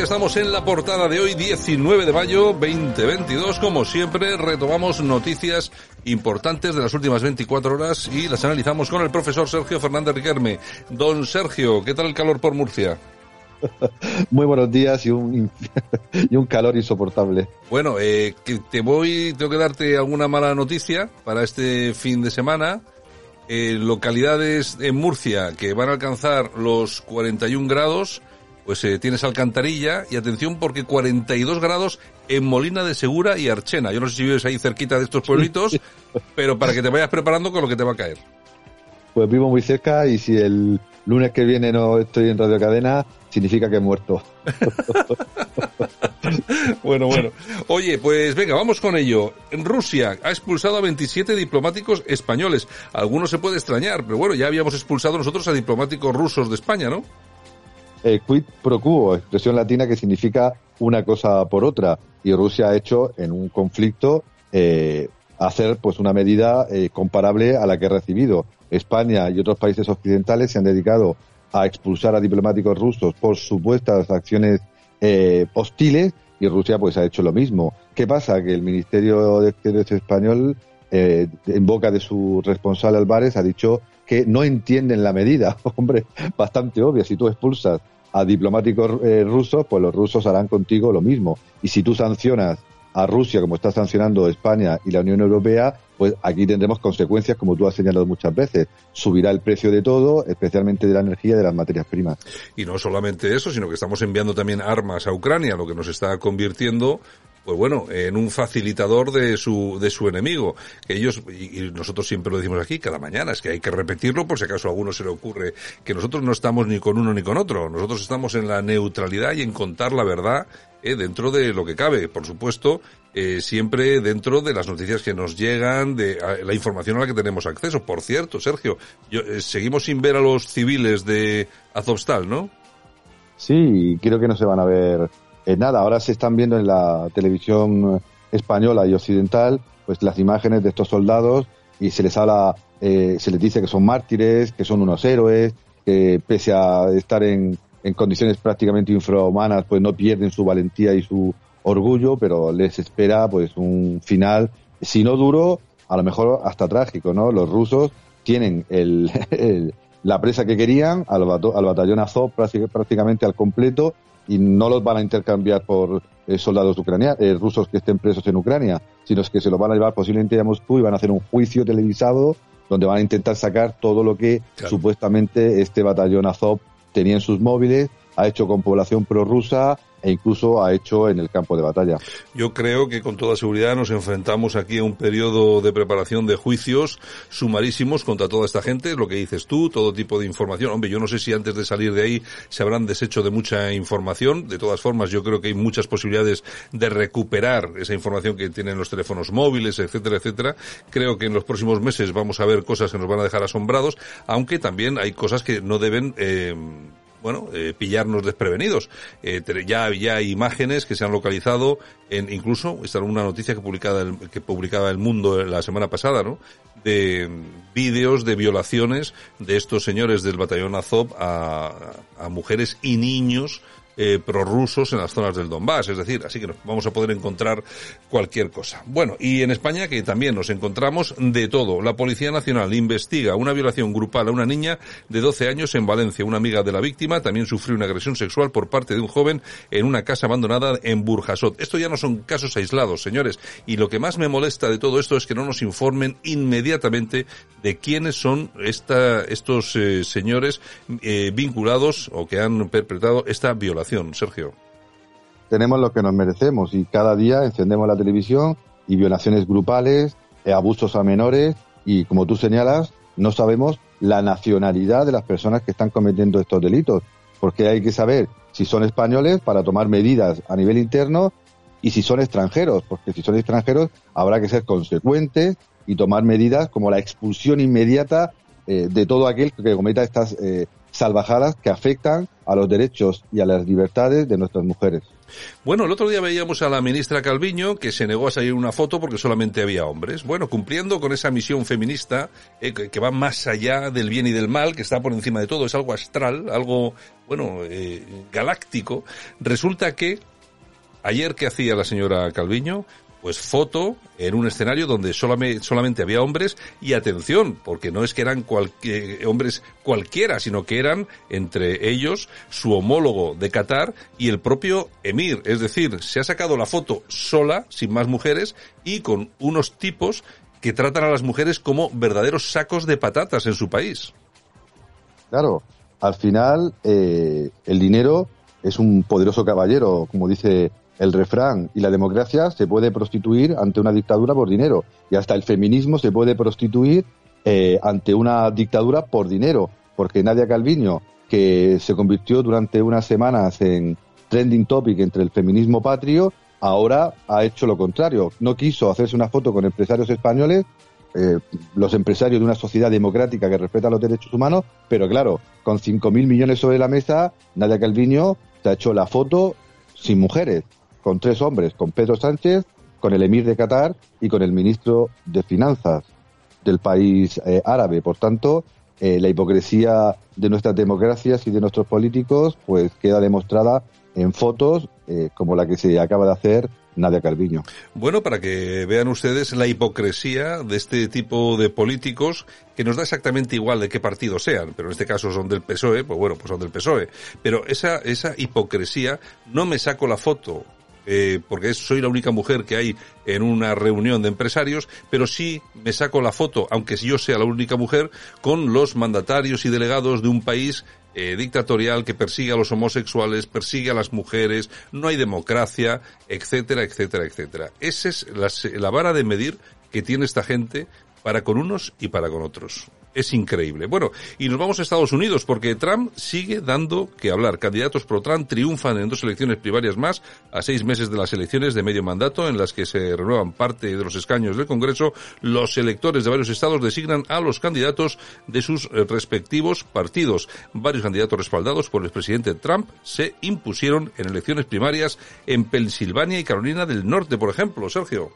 Ya estamos en la portada de hoy, 19 de mayo 2022. Como siempre, retomamos noticias importantes de las últimas 24 horas y las analizamos con el profesor Sergio Fernández Riquerme. Don Sergio, ¿qué tal el calor por Murcia? Muy buenos días y un, y un calor insoportable. Bueno, eh, que te voy, tengo que darte alguna mala noticia para este fin de semana. Eh, localidades en Murcia que van a alcanzar los 41 grados pues eh, tienes Alcantarilla y atención porque 42 grados en Molina de Segura y Archena. Yo no sé si vives ahí cerquita de estos pueblitos, pero para que te vayas preparando con lo que te va a caer. Pues vivo muy cerca y si el lunes que viene no estoy en Radio Cadena, significa que he muerto. bueno, bueno. Oye, pues venga, vamos con ello. Rusia ha expulsado a 27 diplomáticos españoles. Algunos se puede extrañar, pero bueno, ya habíamos expulsado nosotros a diplomáticos rusos de España, ¿no? Eh, quid pro quo, expresión latina que significa una cosa por otra. Y Rusia ha hecho en un conflicto eh, hacer pues una medida eh, comparable a la que ha recibido. España y otros países occidentales se han dedicado a expulsar a diplomáticos rusos por supuestas acciones eh, hostiles y Rusia pues ha hecho lo mismo. ¿Qué pasa? Que el Ministerio de Exteriores español, en boca de su responsable Álvarez, ha dicho que no entienden la medida. Hombre, bastante obvia. Si tú expulsas a diplomáticos eh, rusos, pues los rusos harán contigo lo mismo. Y si tú sancionas a Rusia, como está sancionando España y la Unión Europea, pues aquí tendremos consecuencias, como tú has señalado muchas veces. Subirá el precio de todo, especialmente de la energía y de las materias primas. Y no solamente eso, sino que estamos enviando también armas a Ucrania, lo que nos está convirtiendo pues bueno, en un facilitador de su, de su enemigo. Que ellos, y, nosotros siempre lo decimos aquí cada mañana, es que hay que repetirlo por si acaso a alguno se le ocurre que nosotros no estamos ni con uno ni con otro. Nosotros estamos en la neutralidad y en contar la verdad eh, dentro de lo que cabe. Por supuesto, eh, siempre dentro de las noticias que nos llegan, de la información a la que tenemos acceso. Por cierto, Sergio, yo, eh, seguimos sin ver a los civiles de Azovstal, ¿no? Sí, creo que no se van a ver eh, nada, ahora se están viendo en la televisión española y occidental pues las imágenes de estos soldados y se les habla, eh, se les dice que son mártires, que son unos héroes, que pese a estar en, en condiciones prácticamente infrahumanas, pues no pierden su valentía y su orgullo, pero les espera pues un final, si no duro, a lo mejor hasta trágico, ¿no? Los rusos tienen el, la presa que querían al, al batallón Azov prácticamente al completo y no los van a intercambiar por eh, soldados ucranianos, eh, rusos que estén presos en Ucrania, sino que se los van a llevar posiblemente a Moscú y van a hacer un juicio televisado donde van a intentar sacar todo lo que claro. supuestamente este batallón Azov tenía en sus móviles, ha hecho con población prorrusa, e incluso ha hecho en el campo de batalla. Yo creo que con toda seguridad nos enfrentamos aquí a un periodo de preparación de juicios sumarísimos contra toda esta gente, lo que dices tú, todo tipo de información. Hombre, yo no sé si antes de salir de ahí se habrán deshecho de mucha información. De todas formas, yo creo que hay muchas posibilidades de recuperar esa información que tienen los teléfonos móviles, etcétera, etcétera. Creo que en los próximos meses vamos a ver cosas que nos van a dejar asombrados, aunque también hay cosas que no deben eh, bueno, eh, pillarnos desprevenidos. Eh, ya, ya hay imágenes que se han localizado en, incluso, esta era una noticia que publicaba el, que publicaba el Mundo la semana pasada, ¿no? De vídeos de violaciones de estos señores del batallón Azov a, a mujeres y niños eh, prorrusos en las zonas del Donbass, es decir, así que nos vamos a poder encontrar cualquier cosa. Bueno, y en España que también nos encontramos de todo. La Policía Nacional investiga una violación grupal a una niña de 12 años en Valencia. Una amiga de la víctima también sufrió una agresión sexual por parte de un joven en una casa abandonada en Burjasot. Esto ya no son casos aislados, señores, y lo que más me molesta de todo esto es que no nos informen inmediatamente de quiénes son esta, estos eh, señores eh, vinculados o que han perpetrado esta violación. Sergio? Tenemos lo que nos merecemos y cada día encendemos la televisión y violaciones grupales, eh, abusos a menores y, como tú señalas, no sabemos la nacionalidad de las personas que están cometiendo estos delitos, porque hay que saber si son españoles para tomar medidas a nivel interno y si son extranjeros, porque si son extranjeros habrá que ser consecuentes y tomar medidas como la expulsión inmediata eh, de todo aquel que cometa estas eh, salvajadas que afectan a los derechos y a las libertades de nuestras mujeres. Bueno, el otro día veíamos a la ministra Calviño que se negó a salir una foto porque solamente había hombres. Bueno, cumpliendo con esa misión feminista eh, que va más allá del bien y del mal, que está por encima de todo, es algo astral, algo, bueno, eh, galáctico. Resulta que ayer que hacía la señora Calviño, pues foto en un escenario donde solamente, había hombres y atención, porque no es que eran hombres cualquiera, sino que eran entre ellos su homólogo de Qatar y el propio emir. Es decir, se ha sacado la foto sola, sin más mujeres, y con unos tipos que tratan a las mujeres como verdaderos sacos de patatas en su país. Claro, al final eh, el dinero es un poderoso caballero, como dice el refrán y la democracia se puede prostituir ante una dictadura por dinero y hasta el feminismo se puede prostituir eh, ante una dictadura por dinero, porque Nadia Calviño, que se convirtió durante unas semanas en trending topic entre el feminismo patrio, ahora ha hecho lo contrario. No quiso hacerse una foto con empresarios españoles, eh, los empresarios de una sociedad democrática que respeta los derechos humanos, pero claro, con 5.000 millones sobre la mesa, Nadia Calviño se ha hecho la foto sin mujeres con tres hombres, con Pedro Sánchez, con el emir de Qatar y con el ministro de Finanzas del país eh, árabe. Por tanto, eh, la hipocresía de nuestras democracias y de nuestros políticos pues queda demostrada en fotos eh, como la que se acaba de hacer Nadia Calviño. Bueno, para que vean ustedes la hipocresía de este tipo de políticos que nos da exactamente igual de qué partido sean, pero en este caso son del PSOE, pues bueno, pues son del PSOE. Pero esa, esa hipocresía, no me saco la foto eh, porque soy la única mujer que hay en una reunión de empresarios, pero sí me saco la foto, aunque yo sea la única mujer, con los mandatarios y delegados de un país eh, dictatorial que persigue a los homosexuales, persigue a las mujeres, no hay democracia, etcétera, etcétera, etcétera. Esa es la vara de medir que tiene esta gente para con unos y para con otros es increíble. Bueno, y nos vamos a Estados Unidos porque Trump sigue dando que hablar. Candidatos pro Trump triunfan en dos elecciones primarias más a seis meses de las elecciones de medio mandato en las que se renuevan parte de los escaños del Congreso. Los electores de varios estados designan a los candidatos de sus eh, respectivos partidos. Varios candidatos respaldados por el presidente Trump se impusieron en elecciones primarias en Pensilvania y Carolina del Norte, por ejemplo. Sergio.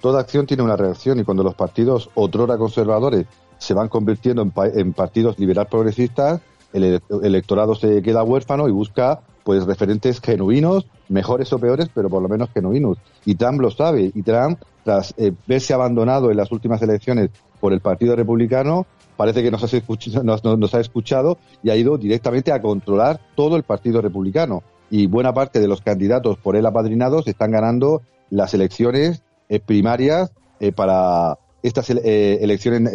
Toda acción tiene una reacción y cuando los partidos otrora conservadores se van convirtiendo en, partidos liberal progresistas, el electorado se queda huérfano y busca pues referentes genuinos, mejores o peores, pero por lo menos genuinos. Y Trump lo sabe, y Trump, tras eh, verse abandonado en las últimas elecciones por el Partido Republicano, parece que nos, ha escuchado, nos, ha escuchado y ha ido directamente a controlar todo el Partido Republicano. Y buena parte de los candidatos por él apadrinados están ganando las elecciones eh, primarias eh, para estas eh, elecciones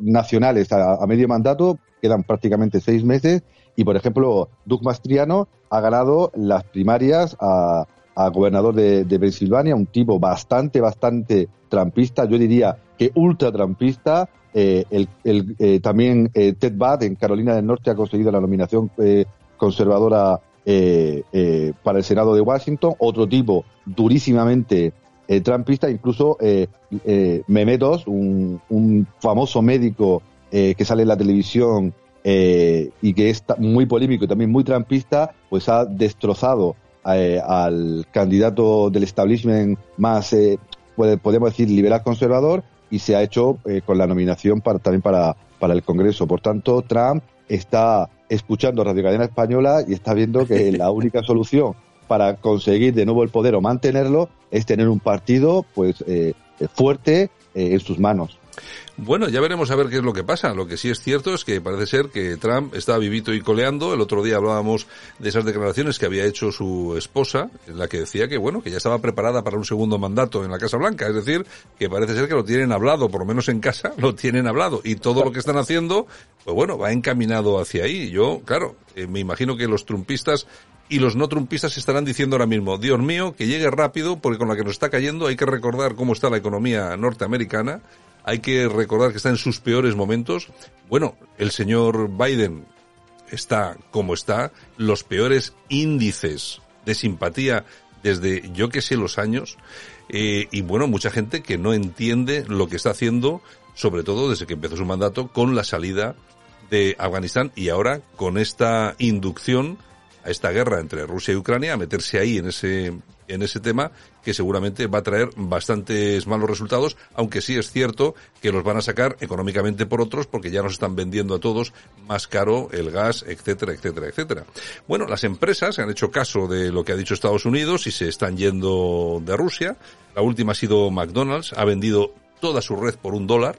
nacionales a, medio mandato, quedan prácticamente seis meses, y por ejemplo, Doug Mastriano ha ganado las primarias a, gobernador de, Pensilvania, un tipo bastante, bastante trampista, yo diría que ultra trampista. Eh, el, eh, también Ted Budd en Carolina del Norte ha conseguido la nominación conservadora para el Senado de Washington, otro tipo durísimamente eh, trumpista, incluso eh, eh, Memetos, un, un, famoso médico eh, que sale en la televisión y que es muy polémico y también muy trampista, pues ha destrozado al candidato del establishment más, podemos decir, liberal conservador y se ha hecho con la nominación para, también para, para el Congreso. Por tanto, Trump está escuchando Radio Cadena Española y está viendo que la única solución para conseguir de nuevo el poder o mantenerlo es tener un partido pues eh, fuerte eh, en sus manos. Bueno, ya veremos a ver qué es lo que pasa. Lo que sí es cierto es que parece ser que Trump está vivito y coleando. El otro día hablábamos de esas declaraciones que había hecho su esposa, en la que decía que bueno, que ya estaba preparada para un segundo mandato en la Casa Blanca. Es decir, que parece ser que lo tienen hablado, por lo menos en casa, lo tienen hablado. Y todo lo que están haciendo, pues bueno, va encaminado hacia ahí. Yo, claro, eh, me imagino que los trumpistas y los no trumpistas estarán diciendo ahora mismo, Dios mío, que llegue rápido, porque con la que nos está cayendo hay que recordar cómo está la economía norteamericana, hay que recordar que está en sus peores momentos. Bueno, el señor Biden está como está, los peores índices de simpatía desde yo que sé los años, eh, y bueno, mucha gente que no entiende lo que está haciendo, sobre todo desde que empezó su mandato, con la salida de Afganistán y ahora con esta inducción a esta guerra entre Rusia y Ucrania, a meterse ahí en ese, en ese tema que seguramente va a traer bastantes malos resultados, aunque sí es cierto que los van a sacar económicamente por otros porque ya nos están vendiendo a todos más caro el gas, etcétera, etcétera, etcétera. Bueno, las empresas han hecho caso de lo que ha dicho Estados Unidos y se están yendo de Rusia. La última ha sido McDonald's, ha vendido toda su red por un dólar,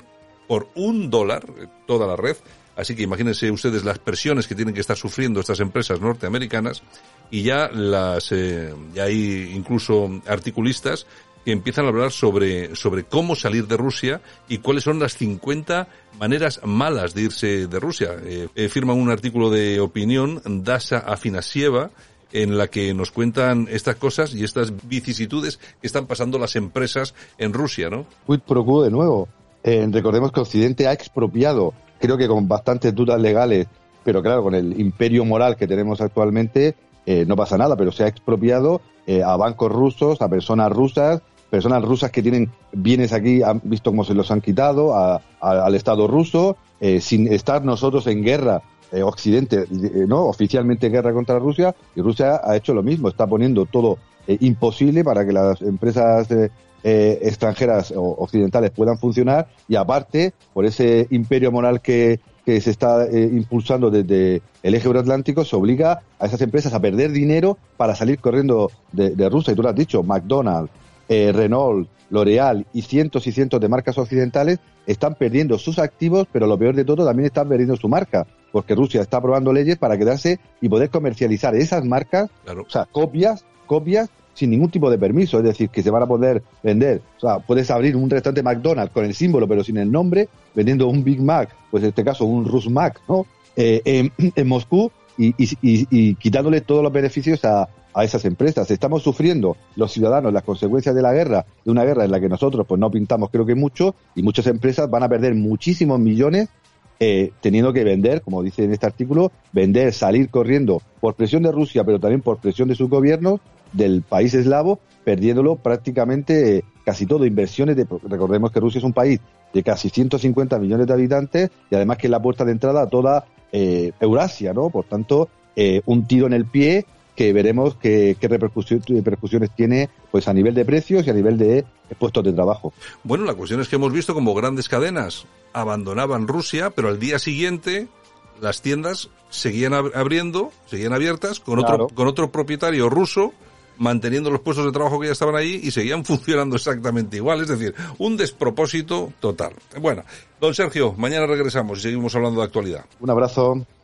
por un dólar, toda la red, Así que imagínense ustedes las presiones que tienen que estar sufriendo estas empresas norteamericanas y ya las, eh, ya hay incluso articulistas que empiezan a hablar sobre, sobre cómo salir de Rusia y cuáles son las 50 maneras malas de irse de Rusia. Eh, eh, firman un artículo de opinión, Dasa Afinasieva, en la que nos cuentan estas cosas y estas vicisitudes que están pasando las empresas en Rusia, ¿no? De nuevo. Eh, recordemos que Occidente ha expropiado creo que con bastantes dudas legales, pero claro, con el imperio moral que tenemos actualmente, eh, no pasa nada, pero se ha expropiado eh, a bancos rusos, a personas rusas, personas rusas que tienen bienes aquí, han visto cómo se los han quitado al Estado ruso, eh, sin estar nosotros en guerra, Occidente, ¿no? Oficialmente en guerra contra Rusia, y Rusia ha hecho lo mismo, está poniendo todo imposible para que las empresas eh, extranjeras o occidentales puedan funcionar y aparte, por ese imperio moral que, que se está eh, impulsando desde el eje euroatlántico, se obliga a esas empresas a perder dinero para salir corriendo de, Rusia. Y tú lo has dicho, McDonald's, eh, Renault, L'Oreal y cientos y cientos de marcas occidentales están perdiendo sus activos, pero lo peor de todo, también están perdiendo su marca, porque Rusia está aprobando leyes para quedarse y poder comercializar esas marcas, o sea, copias, copias sin ningún tipo de permiso, es decir, que se van a poder vender. O sea, puedes abrir un restaurante McDonald's con el símbolo pero sin el nombre, vendiendo un Big Mac, pues en este caso un Rus Mac, ¿no? Eh, en, Moscú y, y, quitándole todos los beneficios a, a esas empresas. Estamos sufriendo los ciudadanos las consecuencias de la guerra, de una guerra en la que nosotros pues no pintamos creo que mucho y muchas empresas van a perder muchísimos millones eh, teniendo que vender, como dice en este artículo, vender, salir corriendo por presión de Rusia, pero también por presión de sus gobiernos del país eslavo, perdiéndolo prácticamente eh, casi todo. Inversiones de, recordemos que Rusia es un país de casi 150 millones de habitantes y además que es la puerta de entrada a toda eh, Eurasia, ¿no? Por tanto, un tiro en el pie que veremos qué, qué repercusiones tiene pues a nivel de precios y a nivel de puestos de trabajo. Bueno, la cuestión es que hemos visto como grandes cadenas abandonaban Rusia, pero al día siguiente las tiendas seguían abriendo, seguían abiertas con otro con otro propietario ruso manteniendo los puestos de trabajo que ya estaban allí y seguían funcionando exactamente igual. Es decir, un despropósito total. Bueno, don Sergio, mañana regresamos y seguimos hablando de actualidad. Un abrazo.